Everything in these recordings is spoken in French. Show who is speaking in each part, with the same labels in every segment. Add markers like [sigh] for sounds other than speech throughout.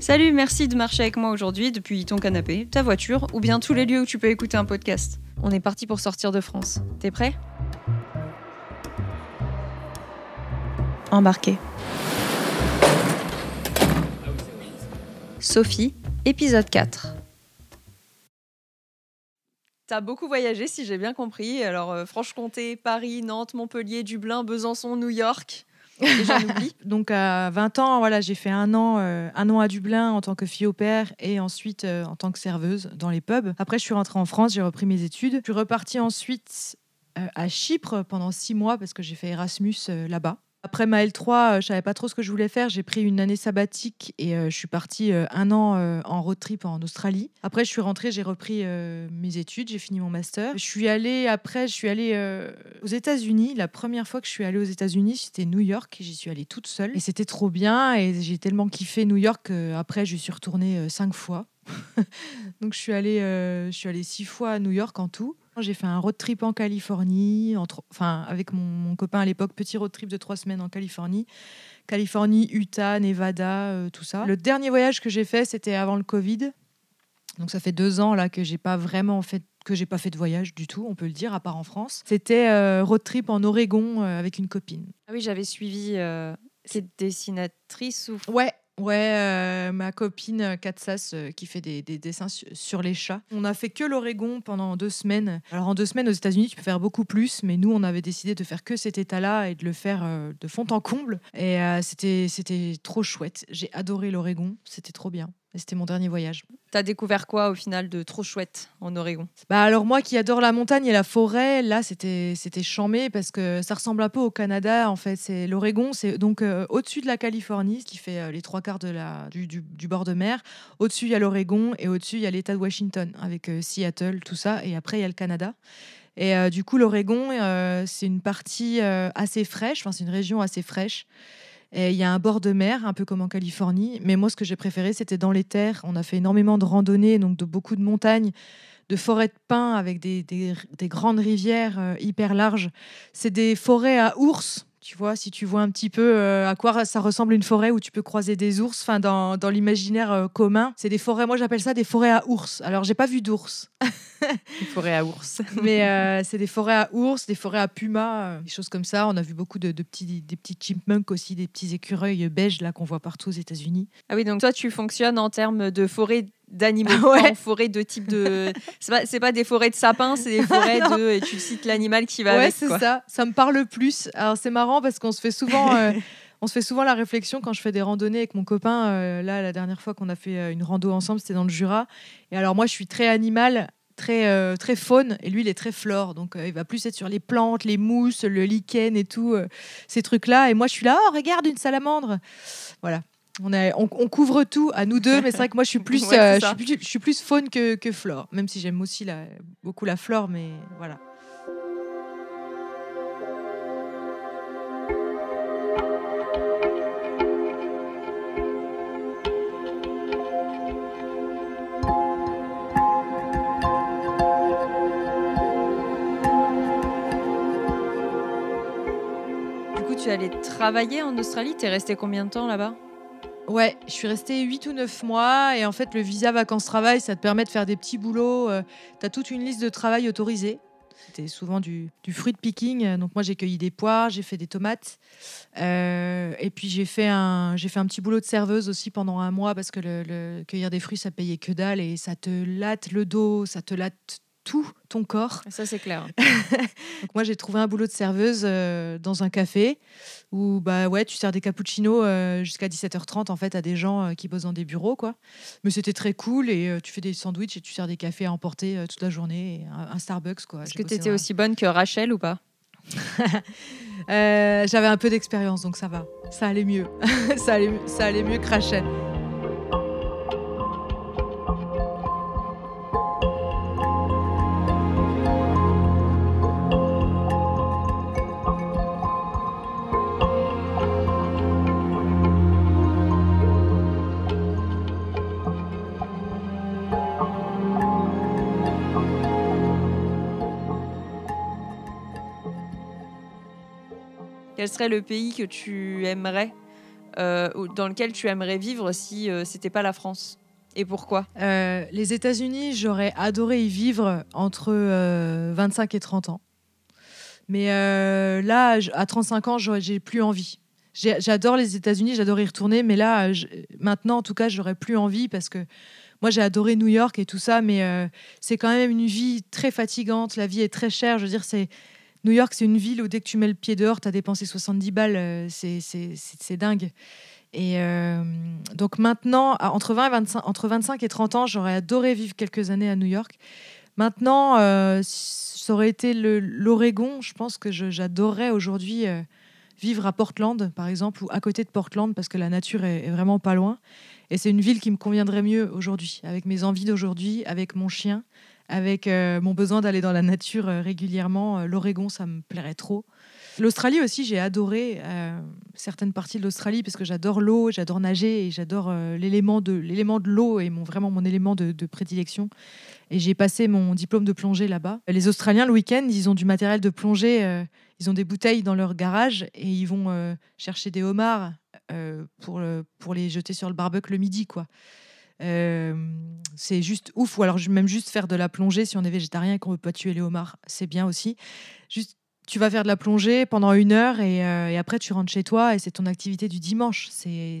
Speaker 1: Salut, merci de marcher avec moi aujourd'hui depuis ton canapé, ta voiture ou bien tous les lieux où tu peux écouter un podcast. On est parti pour sortir de France. T'es prêt? Embarqué. Sophie, épisode 4. T'as beaucoup voyagé si j'ai bien compris. Alors euh, Franche-Comté, Paris, Nantes, Montpellier, Dublin, Besançon, New York. Et j'en oublie. [laughs]
Speaker 2: Donc à 20 ans, voilà, j'ai fait un an, euh, un an à Dublin en tant que fille au père et ensuite euh, en tant que serveuse dans les pubs. Après, je suis rentrée en France, j'ai repris mes études. Je suis repartie ensuite euh, à Chypre pendant six mois parce que j'ai fait Erasmus là-bas. Après ma L3, euh, je savais pas trop ce que je voulais faire. J'ai pris une année sabbatique et euh, je suis partie euh, un an en road trip en Australie. Après, je suis rentrée, j'ai repris mes études, j'ai fini mon master. Je suis allée après, je suis allée aux États-Unis. La première fois que je suis allée aux États-Unis, c'était New York. J'y suis allée toute seule et c'était trop bien. Et j'ai tellement kiffé New York qu'après, je suis retournée cinq fois. [laughs] Donc, je suis allée, je suis allée six fois à New York en tout. J'ai fait un road trip en Californie, entre- enfin avec mon, mon copain à l'époque, petit road trip de trois semaines en Californie. Californie, Utah, Nevada, euh, tout ça. Le dernier voyage que j'ai fait, c'était avant le Covid. Donc ça fait deux ans là que j'ai pas vraiment fait que j'ai pas fait de voyage du tout, on peut le dire, à part en France. C'était euh, road trip en Oregon euh, avec une copine.
Speaker 1: Ah oui, j'avais suivi cette dessinatrice ou
Speaker 2: Ouais, ouais, euh, ma copine euh, Katsas euh, qui fait des, des dessins su- sur les chats. On a fait que l'Oregon pendant deux semaines. Alors en deux semaines aux États-Unis, tu peux faire beaucoup plus, mais nous on avait décidé de faire que cet état-là et de le faire de fond en comble. Et c'était c'était trop chouette. J'ai adoré l'Oregon, c'était trop bien. Et c'était mon dernier voyage.
Speaker 1: T'as découvert quoi au final de trop chouette en Oregon?
Speaker 2: Bah alors moi qui adore la montagne et la forêt, là c'était c'était chambé parce que ça ressemble un peu au Canada en fait. C'est l'Oregon, c'est donc euh, au-dessus de la Californie, ce qui fait euh, les trois quarts de la du, du- du bord de mer. Au-dessus il y a l'Oregon et au-dessus il y a l'État de Washington avec euh, Seattle, tout ça, et après il y a le Canada. Et du coup l'Oregon c'est une partie assez fraîche, enfin c'est une région assez fraîche. Et il y a un bord de mer, un peu comme en Californie. Mais moi, ce que j'ai préféré, c'était dans les terres. On a fait énormément de randonnées, donc de beaucoup de montagnes, de forêts de pins avec des, des- des grandes rivières euh, hyper larges. C'est des forêts à ours. Tu vois, si tu vois un petit peu euh, à quoi ça ressemble une forêt où tu peux croiser des ours, enfin dans, dans l'imaginaire euh, commun, c'est des forêts. Moi, j'appelle ça des forêts à ours. Alors, j'ai pas vu d'ours,
Speaker 1: Une forêt à ours. [laughs]
Speaker 2: mais euh, c'est des forêts à ours, des forêts à pumas, euh, des choses comme ça. On a vu beaucoup de, de petits, des petits chipmunks aussi, des petits écureuils beiges là qu'on voit partout aux États-Unis.
Speaker 1: Ah oui, donc toi tu fonctionnes en termes de forêt d'animaux,
Speaker 2: Ouais.
Speaker 1: pas en forêt de type de. C'est pas, c'est pas des forêts de sapins, c'est des forêts [laughs] de. Et tu cites l'animal qui va
Speaker 2: ouais,
Speaker 1: avec.
Speaker 2: c'est
Speaker 1: quoi.
Speaker 2: ça. Ça me parle plus. Alors c'est marrant parce qu'on se fait souvent, euh, [laughs] on se fait souvent la réflexion quand je fais des randonnées avec mon copain. euh, là, la dernière fois qu'on a fait euh, une rando ensemble, c'était dans le Jura. Et alors moi, je suis très animal. Très, euh, très faune et lui il est très flore donc euh, il va plus être sur les plantes les mousses le lichen et tout euh, ces trucs là et moi je suis là oh regarde une salamandre voilà on, est, on, on couvre tout à nous deux mais c'est vrai que moi je suis [laughs] plus
Speaker 1: Ouais, c'est
Speaker 2: euh, je,
Speaker 1: ça.
Speaker 2: suis plus je suis plus faune que, que flore même si j'aime aussi la, beaucoup la flore mais voilà
Speaker 1: Du coup, tu es allé travailler en Australie. T'es resté combien de temps là-bas?
Speaker 2: Ouais, je suis restée 8 ou 9 mois et en fait le visa vacances-travail, ça te permet de faire des petits boulots. tu as toute une liste de travail autorisée. C'était souvent du, fruit picking. euh, Donc moi j'ai cueilli des poires, j'ai fait des tomates. Euh, et puis j'ai fait, un, j'ai fait un petit boulot de serveuse aussi pendant un mois parce que le, le- cueillir des fruits ça payait que dalle et ça te latte le dos, ça te latte tout ton corps.
Speaker 1: Ça, c'est clair. [laughs]
Speaker 2: Donc moi j'ai trouvé un boulot de serveuse euh, dans un café où bah ouais tu sers des cappuccinos euh, jusqu'à 17h30 en fait à des gens euh, qui bossent dans des bureaux quoi. Mais c'était très cool et tu fais des sandwichs et tu sers des cafés à emporter toute la journée, et un, un Starbucks quoi.
Speaker 1: Est-ce que t'étais
Speaker 2: dans-
Speaker 1: aussi bonne que Rachel ou pas? [laughs]
Speaker 2: J'avais un peu d'expérience donc ça va, ça allait mieux, [laughs] ça allait ça allait mieux que Rachel.
Speaker 1: Quel serait le pays que tu aimerais euh, dans lequel tu aimerais vivre si euh, c'était pas la France? Et pourquoi?
Speaker 2: Euh, Les États-Unis, j'aurais adoré y vivre entre euh, 25 et 30 ans. Mais euh, là, à 35 ans, j'ai plus envie. J'adore les États-Unis, j'adore y retourner, mais là, maintenant, en tout cas, j'aurais plus envie parce que moi, j'ai adoré New York et tout ça, mais euh, c'est quand même une vie très fatigante. La vie est très chère. Je veux dire, c'est New York, c'est une ville où dès que tu mets le pied dehors, tu as dépensé 70 balles. euh, c'est- dingue. Et euh, donc maintenant, entre, 20 et 25, entre 25 et 30 ans, j'aurais adoré vivre quelques années à New York. Maintenant, euh, ça aurait été l'Oregon. Je pense que j'adorerais aujourd'hui vivre à Portland, par exemple, ou à côté de Portland, parce que la nature est, est vraiment pas loin. Et c'est une ville qui me conviendrait mieux aujourd'hui, avec mes envies d'aujourd'hui, avec mon chien, avec euh, mon besoin d'aller dans la nature euh, régulièrement. Euh, L'Oregon, ça me plairait trop. L'Australie aussi, j'ai adoré certaines parties de l'Australie parce que j'adore l'eau, j'adore nager et j'adore l'élément de l'élément de l'eau est mon, vraiment mon élément de, prédilection. Et j'ai passé mon diplôme de plongée là-bas. Les Australiens, le week-end, ils ont du matériel de plongée, ils ont des bouteilles dans leur garage et ils vont chercher des homards pour, pour les jeter sur le barbecue le midi, quoi. Euh, c'est juste ouf. Ou alors même juste faire de la plongée si on est végétarien et qu'on veut pas tuer les homards, c'est bien aussi. Juste tu vas faire de la plongée pendant une heure et, euh, et après tu rentres chez toi et c'est ton activité du dimanche. C'est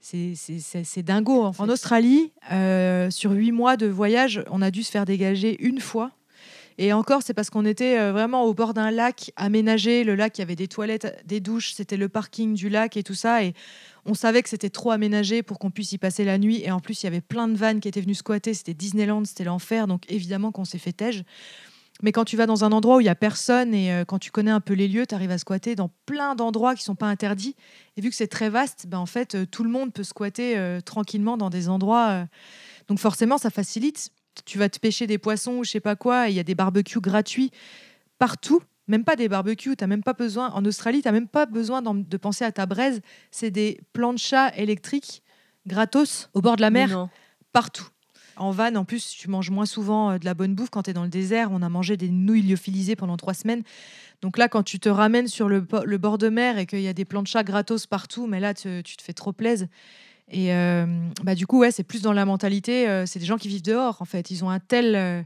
Speaker 2: c'est dingo. En Australie, euh, sur huit mois de voyage, on a dû se faire dégager une fois. Et encore, c'est parce qu'on était euh, vraiment au bord d'un lac aménagé. Le lac, il y avait des toilettes, des douches, c'était le parking du lac et tout ça. Et on savait que c'était trop aménagé pour qu'on puisse y passer la nuit. Et en plus, il y avait plein de vannes qui étaient venues squatter. C'était Disneyland, c'était l'enfer. Donc évidemment qu'on s'est fait tège. Mais quand tu vas dans un endroit où il n'y a personne et euh, quand tu connais un peu les lieux, tu arrives à squatter dans plein d'endroits qui sont pas interdits. Et vu que c'est très vaste, ben en fait, euh, tout le monde peut squatter tranquillement dans des endroits. Donc forcément, ça facilite. Tu vas te pêcher des poissons ou je sais pas quoi, et il y a des barbecues gratuits partout. Même pas des barbecues, tu même pas besoin. En Australie, tu même pas besoin de penser à ta braise. C'est des planchas électriques gratos au bord de la mer partout. En van, en plus, tu manges moins souvent euh, de la bonne bouffe quand tu es dans le désert. On a mangé des nouilles lyophilisées pendant trois semaines. Donc là, quand tu te ramènes sur le bord de mer et qu'il y a des planchas gratos partout, mais là, tu, tu te fais trop plaisir. Et euh, bah, du coup, ouais, c'est plus dans la mentalité. euh, c'est des gens qui vivent dehors, en fait. Ils ont un tel euh,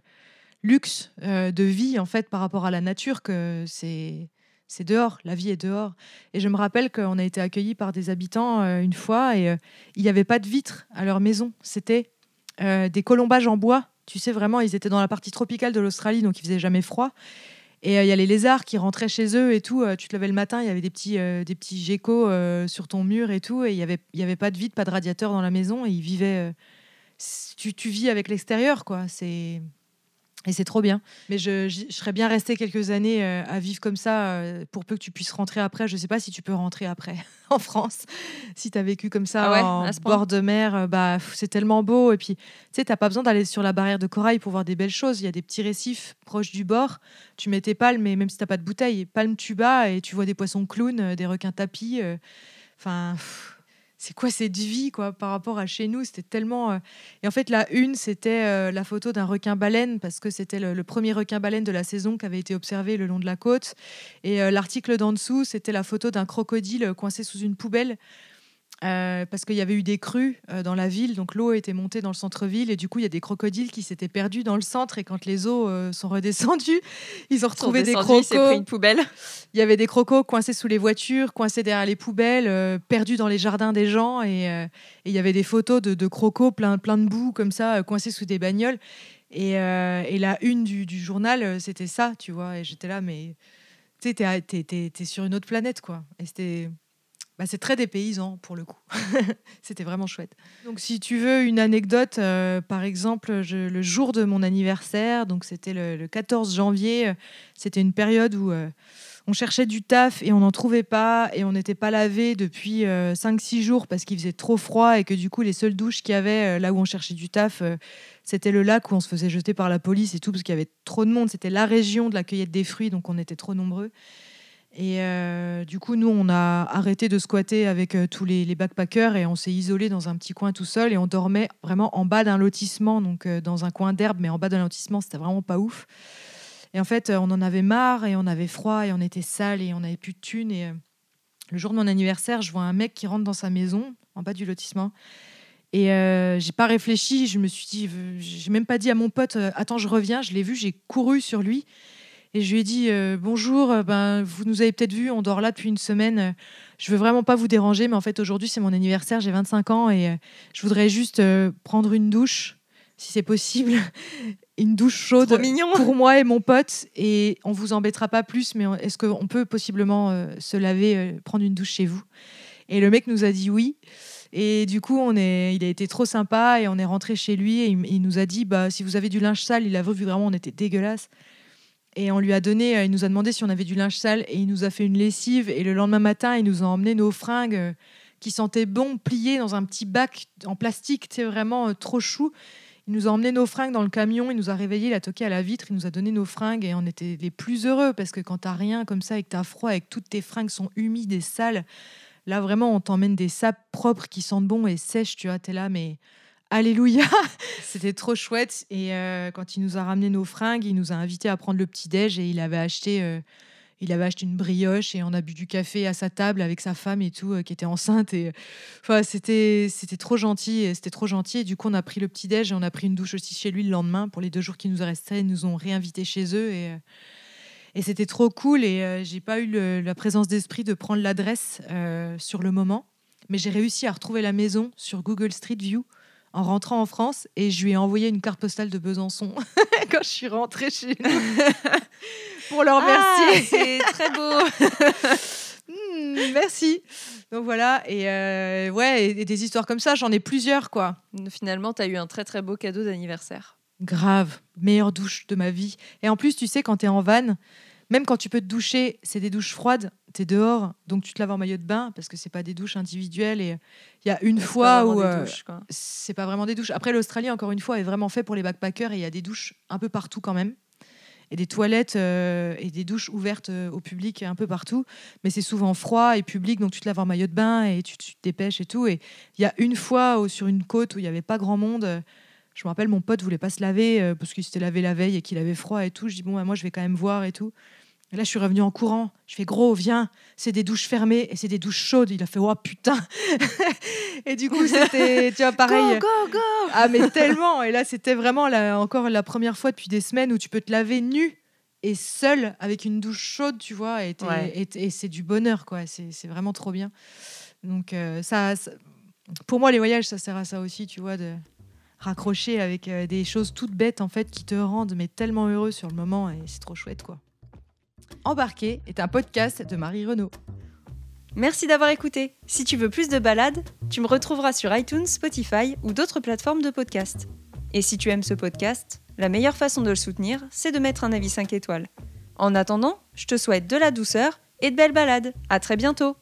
Speaker 2: luxe de vie, en fait, par rapport à la nature que c'est. C'est dehors, la vie est dehors. Et je me rappelle qu'on a été accueillis par des habitants une fois et il n'y avait pas de vitres à leur maison. C'était des colombages en bois. Tu sais, vraiment, ils étaient dans la partie tropicale de l'Australie, donc il faisait jamais froid. Et euh, il y a les lézards qui rentraient chez eux et tout. Euh, tu te levais le matin, il y avait des petits, euh, des petits geckos sur ton mur et tout. Et il n'y avait, y avait pas de vide, pas de radiateur dans la maison. Et ils vivaient. tu, tu vis avec l'extérieur, quoi. C'est. Et c'est trop bien. Mais je, serais bien restée quelques années euh, à vivre comme ça euh, pour peu que tu puisses rentrer après. Je sais pas si tu peux rentrer après [laughs] en France. Si tu as vécu comme ça
Speaker 1: Ah ouais,
Speaker 2: en bord de mer, euh, bah, c'est tellement beau. Et puis, tu sais, t'as pas besoin d'aller sur la barrière de corail pour voir des belles choses. Il y a des petits récifs proches du bord. Tu mets tes palmes, et même si t'as pas de bouteille, palme tu bas et tu vois des poissons clowns, des requins tapis. Enfin, pff, c'est quoi cette vie, quoi, par rapport à chez nous? C'était tellement. euh, Et en fait, la une, c'était euh, la photo d'un requin-baleine, parce que c'était le, premier requin-baleine de la saison qui avait été observé le long de la côte. Et euh, l'article d'en dessous, c'était la photo d'un crocodile coincé sous une poubelle. Euh, parce qu'il y avait eu des crues euh, dans la ville, donc l'eau était montée dans le centre-ville et du coup il y a des crocodiles qui s'étaient perdus dans le centre et quand les eaux euh, sont redescendues, [laughs] ils ont retrouvé des
Speaker 1: s'est pris
Speaker 2: crocos.
Speaker 1: une poubelle.
Speaker 2: Il y avait des crocos coincés sous les voitures, coincés derrière les poubelles, perdus dans les jardins des gens. Et et il y avait des photos de, de crocos plein, plein de boue comme ça, coincés sous des bagnoles. Et, et la une du, du journal, c'était ça, tu vois. Et j'étais là, mais tu sais, t'es sur une autre planète, quoi. Et c'était. Bah, c'est très dépaysant pour le coup. [laughs] C'était vraiment chouette. Donc, si tu veux une anecdote, euh, par exemple, le jour de mon anniversaire, donc c'était le, le 14 janvier, euh, c'était une période où euh, on cherchait du taf et on n'en trouvait pas et on n'était pas lavé depuis 5-6 jours parce qu'il faisait trop froid et que du coup, les seules douches qu'il y avait là où on cherchait du taf, c'était le lac où on se faisait jeter par la police et tout parce qu'il y avait trop de monde. C'était la région de la cueillette des fruits, donc on était trop nombreux. Et euh, du coup, nous, on a arrêté de squatter avec euh, tous les, les backpackers et on s'est isolé dans un petit coin tout seul et on dormait vraiment en bas d'un lotissement, donc euh, dans un coin d'herbe, mais en bas d'un lotissement, c'était vraiment pas ouf. Et en fait, on en avait marre et on avait froid et on était sale et on n'avait plus de thunes. Et, Le jour de mon anniversaire, je vois un mec qui rentre dans sa maison, en bas du lotissement. Et j'ai pas réfléchi, je me suis dit, j'ai même pas dit à mon pote, attends, je reviens, je l'ai vu, j'ai couru sur lui. Et je lui ai dit, euh, bonjour, euh, ben, vous nous avez peut-être vu, on dort là depuis une semaine. euh, je veux vraiment pas vous déranger, mais en fait, aujourd'hui, c'est mon anniversaire, j'ai 25 ans et euh, je voudrais juste euh, prendre une douche, si c'est possible. [laughs] une douche chaude pour moi et mon pote. Et on vous embêtera pas plus, mais est-ce qu'on peut possiblement se laver, prendre une douche chez vous? Et le mec nous a dit oui. Et du coup, on est, il a été trop sympa et on est rentré chez lui et il, il nous a dit bah, si vous avez du linge sale, il a vu vraiment on était dégueulasse. Et on lui a donné, euh, il nous a demandé si on avait du linge sale et il nous a fait une lessive. Et le lendemain matin, il nous a emmené nos fringues euh, qui sentaient bon, pliées dans un petit bac en plastique, c'est vraiment euh, trop chou. Il nous a emmené nos fringues dans le camion, il nous a réveillés, il a toqué à la vitre, il nous a donné nos fringues et on était les plus heureux parce que quand t'as rien comme ça et que t'as froid et que toutes tes fringues sont humides et sales, là vraiment on t'emmène des sapes propres qui sentent bon et sèches, tu vois, t'es là mais alléluia, c'était trop chouette et euh, quand il nous a ramené nos fringues, il nous a invités à prendre le petit déj et il avait acheté euh, il avait acheté une brioche et on a bu du café à sa table avec sa femme et tout, euh, qui était enceinte. Et enfin, c'était c'était trop gentil. C'était trop gentil. Et du coup, on a pris le petit déj et on a pris une douche aussi chez lui le lendemain pour les deux jours qui nous restaient. Ils nous ont réinvités chez eux et et c'était trop cool. Et j'ai pas eu la présence d'esprit de prendre l'adresse sur le moment, mais j'ai réussi à retrouver la maison sur Google Street View en rentrant en France et je lui ai envoyé une carte postale de Besançon [laughs] quand je suis rentrée chez nous [laughs] pour leur remercier.
Speaker 1: c'est très beau. [laughs]
Speaker 2: Hmm, merci. Donc voilà, et euh, ouais, et, des histoires comme ça, j'en ai plusieurs, quoi.
Speaker 1: Finalement, tu as eu un très très beau cadeau d'anniversaire.
Speaker 2: Grave, meilleure douche de ma vie. Et en plus, tu sais, quand t'es en van, même quand tu peux te doucher, c'est des douches froides, t'es dehors, donc tu te laves en maillot de bain, parce que c'est pas des douches individuelles. Et il y a une fois où... euh, c'est pas vraiment des douches. Après, l'Australie, encore une fois, est vraiment fait pour les backpackers et il y a des douches un peu partout quand même. Et des toilettes euh, et des douches ouvertes euh, au public un peu partout. Mais c'est souvent froid et public, donc tu te laves en maillot de bain et tu, tu te dépêches et tout. Et il y a une fois où, sur une côte où il n'y avait pas grand monde, je me rappelle, mon pote voulait pas se laver euh, parce qu'il s'était lavé la veille et qu'il avait froid et tout. Je dis, bon, bah, moi, je vais quand même voir et tout. Et là, je suis revenue en courant. Je fais, gros, viens, c'est des douches fermées et c'est des douches chaudes. Il a fait, oh putain. [laughs] et du coup, c'était, tu vois, pareil.
Speaker 1: Go, go, go
Speaker 2: Ah mais tellement Et là c'était vraiment la- encore la première fois depuis des semaines où tu peux te laver nu et seul avec une douche chaude, tu vois, et, t'es-
Speaker 1: Ouais.
Speaker 2: et t'es- et c'est du bonheur quoi. C'est c'est vraiment trop bien. Donc euh, ça, ça- pour moi les voyages ça sert à ça aussi, tu vois, de raccrocher avec euh, des choses toutes bêtes en fait qui te rendent mais tellement heureux sur le moment et c'est trop chouette quoi. Embarqué est un podcast de Marie Renaud.
Speaker 1: Merci d'avoir écouté. Si tu veux plus de balades, tu me retrouveras sur iTunes, Spotify ou d'autres plateformes de podcast. Et si tu aimes ce podcast, la meilleure façon de le soutenir, c'est de mettre un avis 5 étoiles. En attendant, je te souhaite de la douceur et de belles balades. À très bientôt.